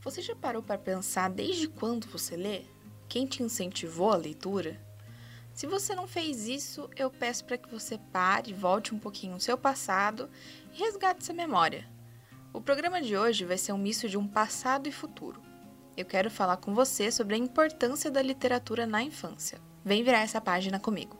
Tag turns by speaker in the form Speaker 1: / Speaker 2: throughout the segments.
Speaker 1: Você já parou para pensar desde quando você lê? Quem te incentivou a leitura? Se você não fez isso, eu peço para que você pare, volte um pouquinho no seu passado e resgate essa memória. O programa de hoje vai ser um misto de um passado e futuro. Eu quero falar com você sobre a importância da literatura na infância. Vem virar essa página comigo.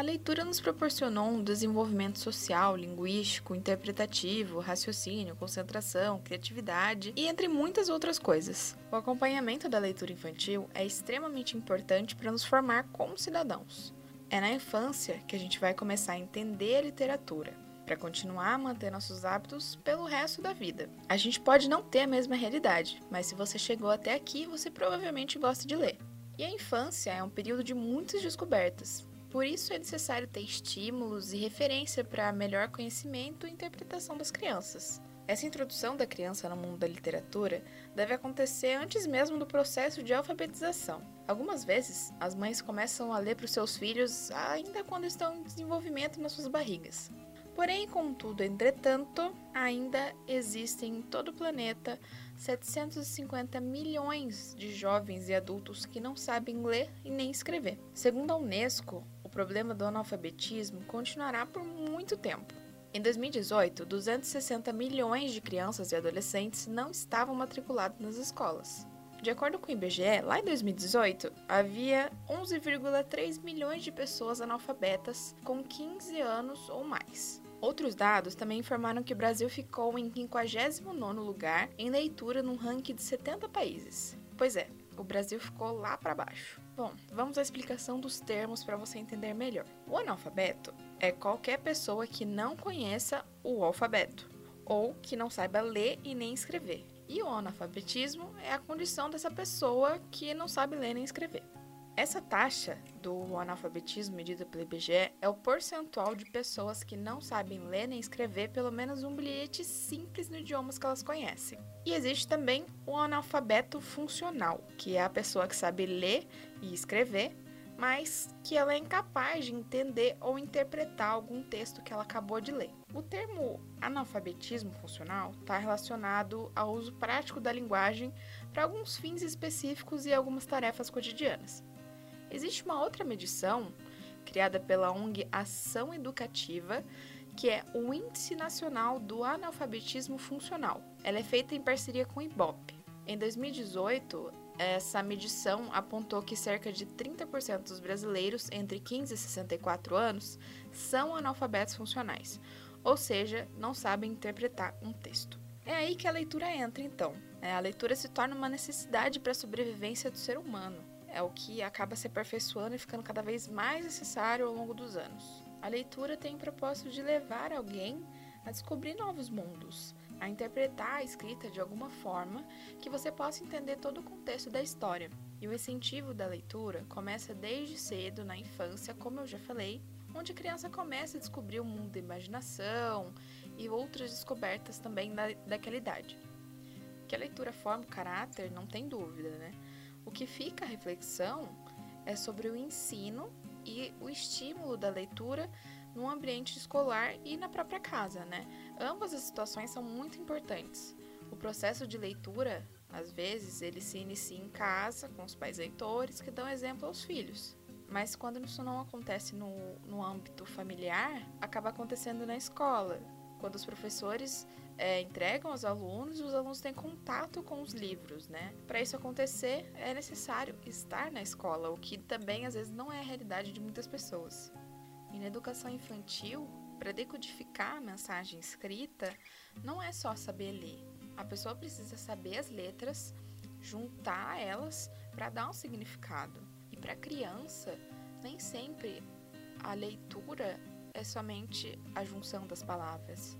Speaker 1: A leitura nos proporcionou um desenvolvimento social, linguístico, interpretativo, raciocínio, concentração, criatividade e entre muitas outras coisas. O acompanhamento da leitura infantil é extremamente importante para nos formar como cidadãos. É na infância que a gente vai começar a entender a literatura, para continuar a manter nossos hábitos pelo resto da vida. A gente pode não ter a mesma realidade, mas se você chegou até aqui, você provavelmente gosta de ler. E a infância é um período de muitas descobertas, por isso é necessário ter estímulos e referência para melhor conhecimento e interpretação das crianças. Essa introdução da criança no mundo da literatura deve acontecer antes mesmo do processo de alfabetização. Algumas vezes, as mães começam a ler para os seus filhos ainda quando estão em desenvolvimento nas suas barrigas. Porém, contudo, entretanto, ainda existem em todo o planeta 750 milhões de jovens e adultos que não sabem ler e nem escrever. Segundo a Unesco, problema do analfabetismo continuará por muito tempo. Em 2018, 260 milhões de crianças e adolescentes não estavam matriculados nas escolas. De acordo com o IBGE, lá em 2018, havia 11,3 milhões de pessoas analfabetas com 15 anos ou mais. Outros dados também informaram que o Brasil ficou em 59º lugar em leitura num ranking de 70 países. Pois é, o Brasil ficou lá para baixo. Bom, vamos à explicação dos termos para você entender melhor. O analfabeto é qualquer pessoa que não conheça o alfabeto ou que não saiba ler e nem escrever. E o analfabetismo é a condição dessa pessoa que não sabe ler nem escrever. Essa taxa do analfabetismo medida pelo IBGE é o percentual de pessoas que não sabem ler nem escrever pelo menos um bilhete simples no idioma que elas conhecem. E existe também o analfabeto funcional, que é a pessoa que sabe ler e escrever, mas que ela é incapaz de entender ou interpretar algum texto que ela acabou de ler. O termo analfabetismo funcional está relacionado ao uso prático da linguagem para alguns fins específicos e algumas tarefas cotidianas. Existe uma outra medição criada pela ONG Ação Educativa, que é o Índice Nacional do Analfabetismo Funcional. Ela é feita em parceria com o IBOP. Em 2018, essa medição apontou que cerca de 30% dos brasileiros entre 15 e 64 anos são analfabetos funcionais, ou seja, não sabem interpretar um texto. É aí que a leitura entra, então. É, a leitura se torna uma necessidade para a sobrevivência do ser humano é o que acaba se aperfeiçoando e ficando cada vez mais necessário ao longo dos anos. A leitura tem o propósito de levar alguém a descobrir novos mundos, a interpretar a escrita de alguma forma que você possa entender todo o contexto da história. E o incentivo da leitura começa desde cedo, na infância, como eu já falei, onde a criança começa a descobrir o mundo da imaginação e outras descobertas também da, daquela idade. Que a leitura forma o caráter, não tem dúvida, né? O que fica a reflexão é sobre o ensino e o estímulo da leitura no ambiente escolar e na própria casa, né? Ambas as situações são muito importantes. O processo de leitura, às vezes, ele se inicia em casa, com os pais leitores, que dão exemplo aos filhos. Mas quando isso não acontece no, no âmbito familiar, acaba acontecendo na escola, quando os professores é, entregam aos alunos e os alunos têm contato com os livros, né? Para isso acontecer, é necessário estar na escola, o que também às vezes não é a realidade de muitas pessoas. E na educação infantil, para decodificar a mensagem escrita, não é só saber ler. A pessoa precisa saber as letras, juntar elas para dar um significado. E para criança, nem sempre a leitura é somente a junção das palavras.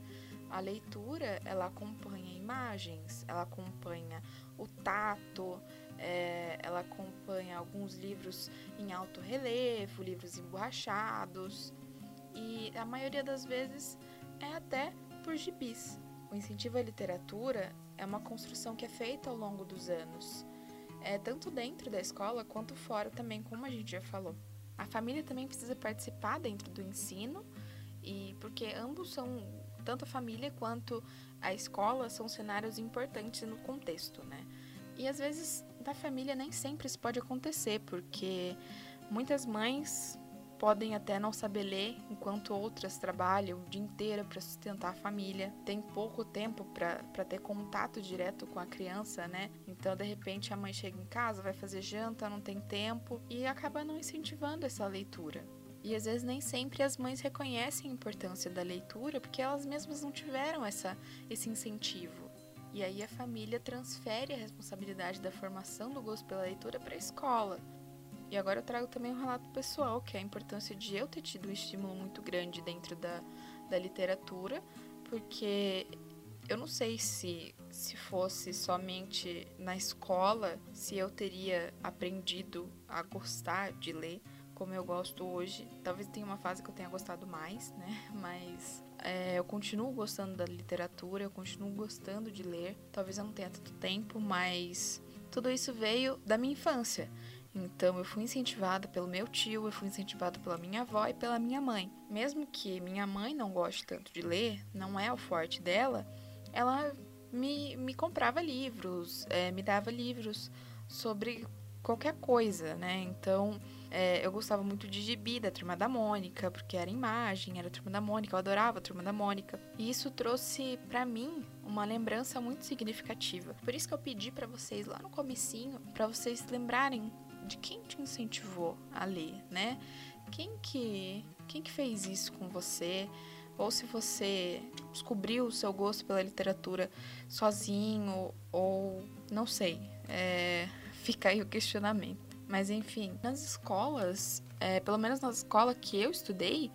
Speaker 1: A leitura ela acompanha imagens, ela acompanha o tato, é, ela acompanha alguns livros em alto relevo, livros emborrachados e a maioria das vezes é até por gibis. O incentivo à literatura é uma construção que é feita ao longo dos anos, é tanto dentro da escola quanto fora também, como a gente já falou. A família também precisa participar dentro do ensino e porque ambos são tanto a família quanto a escola são cenários importantes no contexto, né? E às vezes da família nem sempre isso pode acontecer, porque muitas mães podem até não saber ler, enquanto outras trabalham o dia inteiro para sustentar a família, tem pouco tempo para ter contato direto com a criança, né? Então, de repente, a mãe chega em casa, vai fazer janta, não tem tempo e acaba não incentivando essa leitura. E às vezes nem sempre as mães reconhecem a importância da leitura porque elas mesmas não tiveram essa, esse incentivo. E aí a família transfere a responsabilidade da formação do gosto pela leitura para a escola. E agora eu trago também um relato pessoal, que é a importância de eu ter tido um estímulo muito grande dentro da, da literatura, porque eu não sei se, se fosse somente na escola, se eu teria aprendido a gostar de ler como eu gosto hoje. Talvez tenha uma fase que eu tenha gostado mais, né? Mas é, eu continuo gostando da literatura, eu continuo gostando de ler. Talvez eu não tenha tanto tempo, mas tudo isso veio da minha infância. Então eu fui incentivada pelo meu tio, eu fui incentivada pela minha avó e pela minha mãe. Mesmo que minha mãe não goste tanto de ler, não é o forte dela, ela me, me comprava livros, é, me dava livros sobre qualquer coisa, né? Então é, eu gostava muito de gibi da Turma da Mônica, porque era imagem, era Turma da Mônica, eu adorava a Turma da Mônica. E isso trouxe para mim uma lembrança muito significativa. Por isso que eu pedi para vocês lá no comecinho, para vocês lembrarem de quem te incentivou a ler, né? Quem que, quem que fez isso com você? Ou se você descobriu o seu gosto pela literatura sozinho, ou não sei. É, fica aí o questionamento. Mas enfim, nas escolas, é, pelo menos na escola que eu estudei,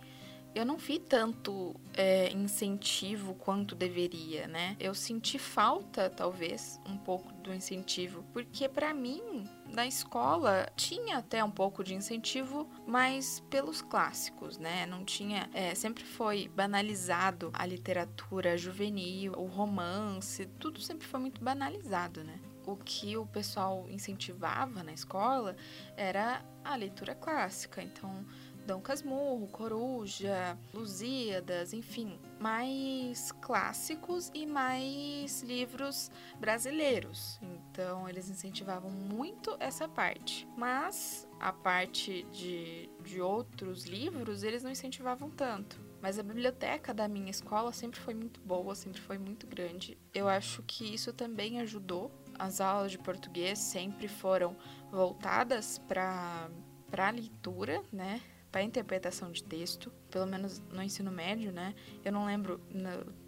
Speaker 1: eu não vi tanto é, incentivo quanto deveria, né? Eu senti falta, talvez, um pouco do incentivo, porque para mim na escola tinha até um pouco de incentivo, mas pelos clássicos, né? Não tinha. É, sempre foi banalizado a literatura juvenil, o romance, tudo sempre foi muito banalizado, né? O que o pessoal incentivava na escola era a leitura clássica. Então, Dom Casmurro, Coruja, Lusíadas, enfim, mais clássicos e mais livros brasileiros. Então, eles incentivavam muito essa parte. Mas a parte de, de outros livros, eles não incentivavam tanto. Mas a biblioteca da minha escola sempre foi muito boa, sempre foi muito grande. Eu acho que isso também ajudou as aulas de português sempre foram voltadas para a leitura, né? Para interpretação de texto, pelo menos no ensino médio, né? Eu não lembro,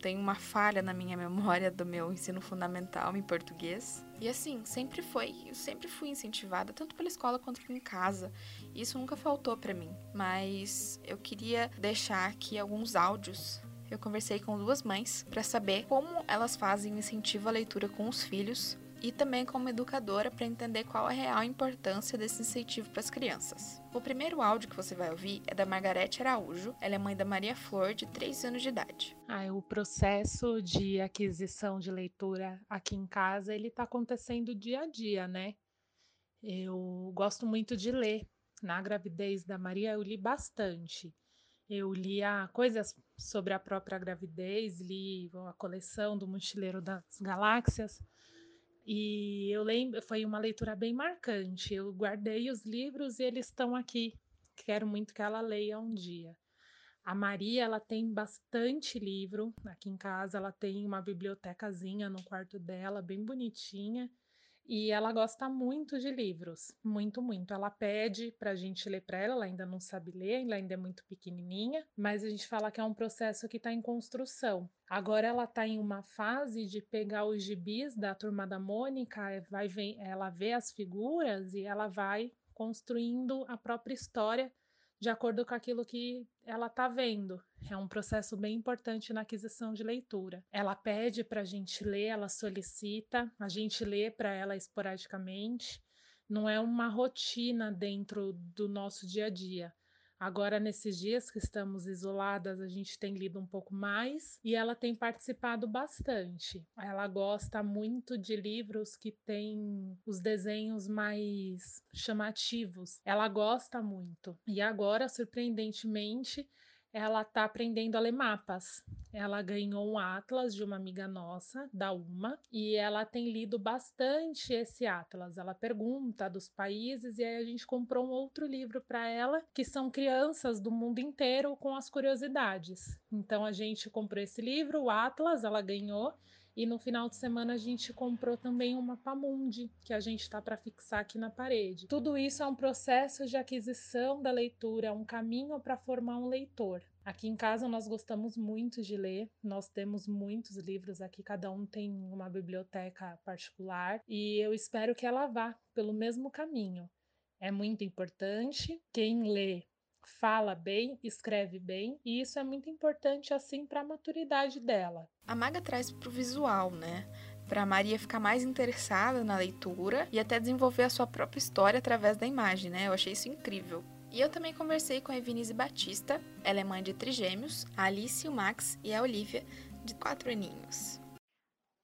Speaker 1: tem uma falha na minha memória do meu ensino fundamental em português. E assim, sempre foi, eu sempre fui incentivada, tanto pela escola quanto em casa. Isso nunca faltou para mim. Mas eu queria deixar aqui alguns áudios eu conversei com duas mães para saber como elas fazem incentivo à leitura com os filhos e também como educadora para entender qual a real importância desse incentivo para as crianças. O primeiro áudio que você vai ouvir é da Margarete Araújo, ela é mãe da Maria Flor, de 3 anos de idade.
Speaker 2: Ah, o processo de aquisição de leitura aqui em casa, ele está acontecendo dia a dia, né? Eu gosto muito de ler. Na gravidez da Maria, eu li bastante. Eu lia coisas sobre a própria gravidez, li a coleção do Mochileiro das Galáxias, e eu lembro, foi uma leitura bem marcante. Eu guardei os livros e eles estão aqui. Quero muito que ela leia um dia. A Maria, ela tem bastante livro aqui em casa, ela tem uma bibliotecazinha no quarto dela, bem bonitinha. E ela gosta muito de livros, muito, muito. Ela pede para a gente ler para ela, ela ainda não sabe ler, ela ainda é muito pequenininha, mas a gente fala que é um processo que está em construção. Agora ela está em uma fase de pegar os gibis da turma da Mônica, vai ver, ela vê as figuras e ela vai construindo a própria história de acordo com aquilo que ela está vendo. É um processo bem importante na aquisição de leitura. Ela pede para a gente ler, ela solicita, a gente lê para ela esporadicamente. Não é uma rotina dentro do nosso dia a dia. Agora, nesses dias que estamos isoladas, a gente tem lido um pouco mais e ela tem participado bastante. Ela gosta muito de livros que têm os desenhos mais chamativos. Ela gosta muito. E agora, surpreendentemente, ela está aprendendo a ler mapas. Ela ganhou um atlas de uma amiga nossa, da UMA, e ela tem lido bastante esse atlas. Ela pergunta dos países e aí a gente comprou um outro livro para ela, que são crianças do mundo inteiro com as curiosidades. Então a gente comprou esse livro, o Atlas, ela ganhou, e no final de semana a gente comprou também uma Pamundi, que a gente está para fixar aqui na parede. Tudo isso é um processo de aquisição da leitura, é um caminho para formar um leitor. Aqui em casa nós gostamos muito de ler, nós temos muitos livros aqui, cada um tem uma biblioteca particular e eu espero que ela vá pelo mesmo caminho. É muito importante. Quem lê fala bem, escreve bem, e isso é muito importante assim para a maturidade dela.
Speaker 1: A Maga traz para o visual, né? Para Maria ficar mais interessada na leitura e até desenvolver a sua própria história através da imagem, né? Eu achei isso incrível. E eu também conversei com a Evinise Batista, ela é mãe de trigêmeos, a Alice, o Max e a Olivia, de quatro aninhos.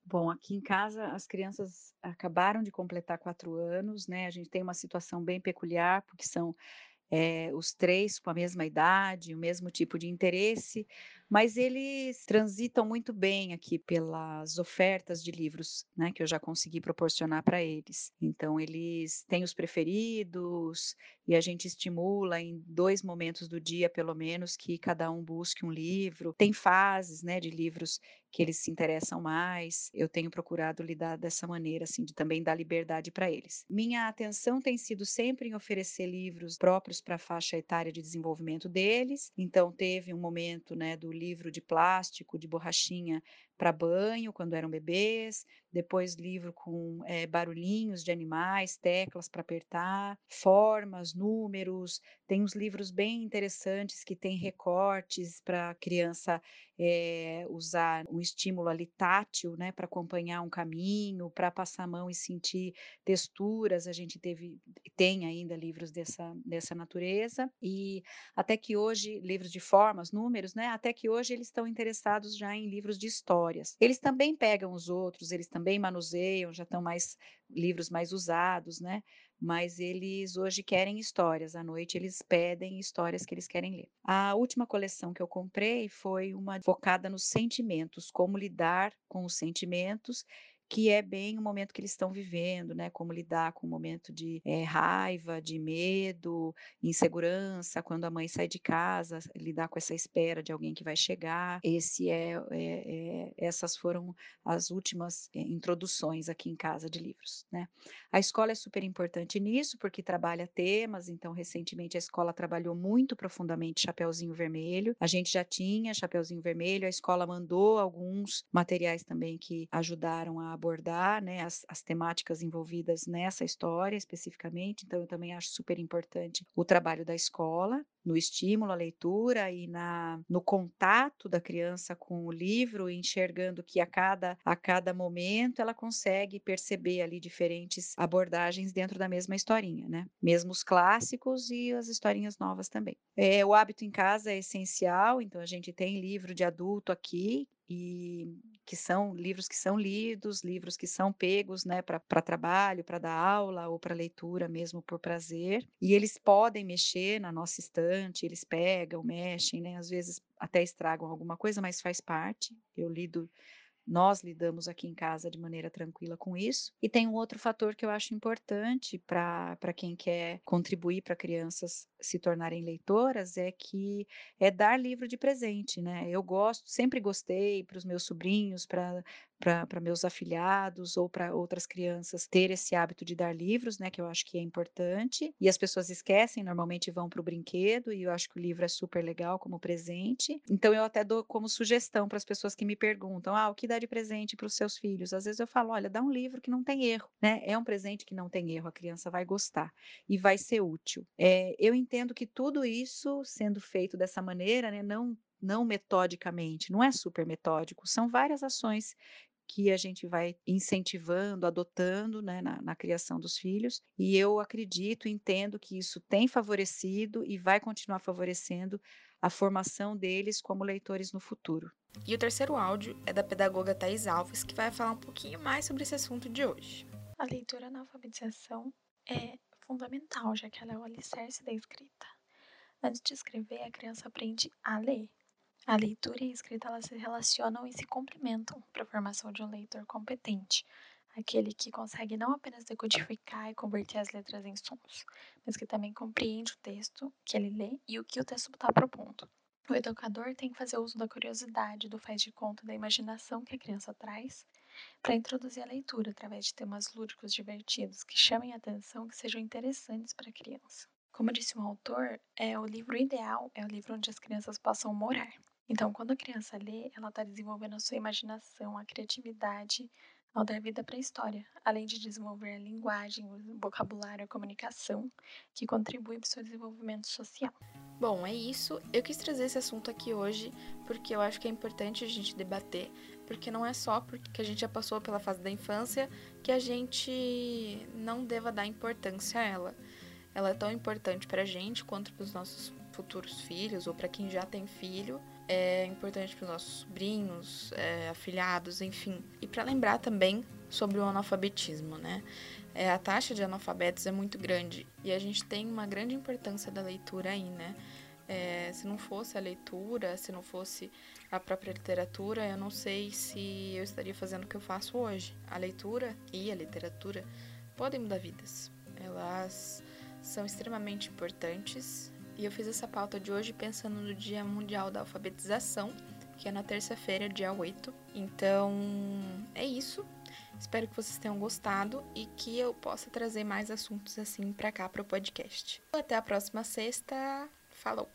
Speaker 3: Bom, aqui em casa as crianças acabaram de completar quatro anos, né? A gente tem uma situação bem peculiar, porque são é, os três com a mesma idade, o mesmo tipo de interesse, mas eles transitam muito bem aqui pelas ofertas de livros, né, que eu já consegui proporcionar para eles. Então, eles têm os preferidos e a gente estimula em dois momentos do dia, pelo menos, que cada um busque um livro. Tem fases, né, de livros que eles se interessam mais. Eu tenho procurado lidar dessa maneira, assim, de também dar liberdade para eles. Minha atenção tem sido sempre em oferecer livros próprios para a faixa etária de desenvolvimento deles. Então, teve um momento, né, do livro de plástico, de borrachinha para banho, quando eram bebês, depois livro com é, barulhinhos de animais, teclas para apertar, formas, números. Tem uns livros bem interessantes que tem recortes para a criança é, usar um estímulo ali tátil, né, para acompanhar um caminho, para passar a mão e sentir texturas. A gente teve, tem ainda livros dessa, dessa natureza e até que hoje livros de formas, números, né? Até que hoje eles estão interessados já em livros de histórias. Eles também pegam os outros, eles também manuseiam, já estão mais livros mais usados, né? mas eles hoje querem histórias. À noite eles pedem histórias que eles querem ler. A última coleção que eu comprei foi uma focada nos sentimentos, como lidar com os sentimentos que é bem o momento que eles estão vivendo, né? Como lidar com o momento de é, raiva, de medo, insegurança, quando a mãe sai de casa, lidar com essa espera de alguém que vai chegar. Esse é, é, é essas foram as últimas eh, introduções aqui em casa de livros, né? A escola é super importante nisso porque trabalha temas. Então, recentemente a escola trabalhou muito profundamente Chapeuzinho Vermelho. A gente já tinha Chapeuzinho Vermelho. A escola mandou alguns materiais também que ajudaram a abordar né, as, as temáticas envolvidas nessa história especificamente. Então, eu também acho super importante o trabalho da escola no estímulo à leitura e na, no contato da criança com o livro, enxergando que a cada, a cada momento ela consegue perceber ali diferentes abordagens dentro da mesma historinha, né? Mesmo os clássicos e as historinhas novas também. É, o hábito em casa é essencial, então a gente tem livro de adulto aqui e que são livros que são lidos, livros que são pegos né, para trabalho, para dar aula ou para leitura mesmo por prazer. E eles podem mexer na nossa estante, eles pegam, mexem, né, às vezes até estragam alguma coisa, mas faz parte. Eu lido nós lidamos aqui em casa de maneira tranquila com isso. E tem um outro fator que eu acho importante para quem quer contribuir para crianças se tornarem leitoras é que é dar livro de presente, né? Eu gosto, sempre gostei para os meus sobrinhos, para para meus afilhados ou para outras crianças ter esse hábito de dar livros, né, que eu acho que é importante. E as pessoas esquecem, normalmente vão para o brinquedo, e eu acho que o livro é super legal como presente. Então eu até dou como sugestão para as pessoas que me perguntam: "Ah, o que dá de presente para os seus filhos?". Às vezes eu falo: "Olha, dá um livro que não tem erro", né? É um presente que não tem erro, a criança vai gostar e vai ser útil. É, eu entendo que tudo isso sendo feito dessa maneira, né, não não metodicamente, não é super metódico, são várias ações que a gente vai incentivando, adotando né, na, na, criação dos filhos. E eu acredito, entendo que isso tem favorecido e vai continuar favorecendo a formação deles como leitores no futuro.
Speaker 1: E o terceiro áudio é da pedagoga Thais Alves, que vai falar um pouquinho mais sobre esse assunto de hoje.
Speaker 4: A leitura na alfabetização é fundamental, já que ela é o alicerce da escrita. Antes de escrever, a criança aprende a ler. A leitura e a escrita elas se relacionam e se complementam para a formação de um leitor competente, aquele que consegue não apenas decodificar e converter as letras em sons, mas que também compreende o texto que ele lê e o que o texto está propondo. O educador tem que fazer uso da curiosidade, do faz de conta, da imaginação que a criança traz, para introduzir a leitura através de temas lúdicos divertidos que chamem a atenção, que sejam interessantes para a criança. Como disse um autor, é o livro ideal é o livro onde as crianças possam morar. Então, quando a criança lê, ela está desenvolvendo a sua imaginação, a criatividade, ao dar vida para a história, além de desenvolver a linguagem, o vocabulário, a comunicação, que contribui para o seu desenvolvimento social.
Speaker 1: Bom, é isso. Eu quis trazer esse assunto aqui hoje porque eu acho que é importante a gente debater, porque não é só porque a gente já passou pela fase da infância que a gente não deva dar importância a ela. Ela é tão importante para a gente quanto para os nossos futuros filhos ou para quem já tem filho é importante para os nossos sobrinhos, é, afilhados, enfim. E para lembrar também sobre o analfabetismo, né? É, a taxa de analfabetos é muito grande e a gente tem uma grande importância da leitura aí, né? É, se não fosse a leitura, se não fosse a própria literatura, eu não sei se eu estaria fazendo o que eu faço hoje. A leitura e a literatura podem mudar vidas. Elas são extremamente importantes e eu fiz essa pauta de hoje pensando no Dia Mundial da Alfabetização, que é na terça-feira, dia 8. Então, é isso. Espero que vocês tenham gostado e que eu possa trazer mais assuntos assim para cá para o podcast. Até a próxima sexta. Falou!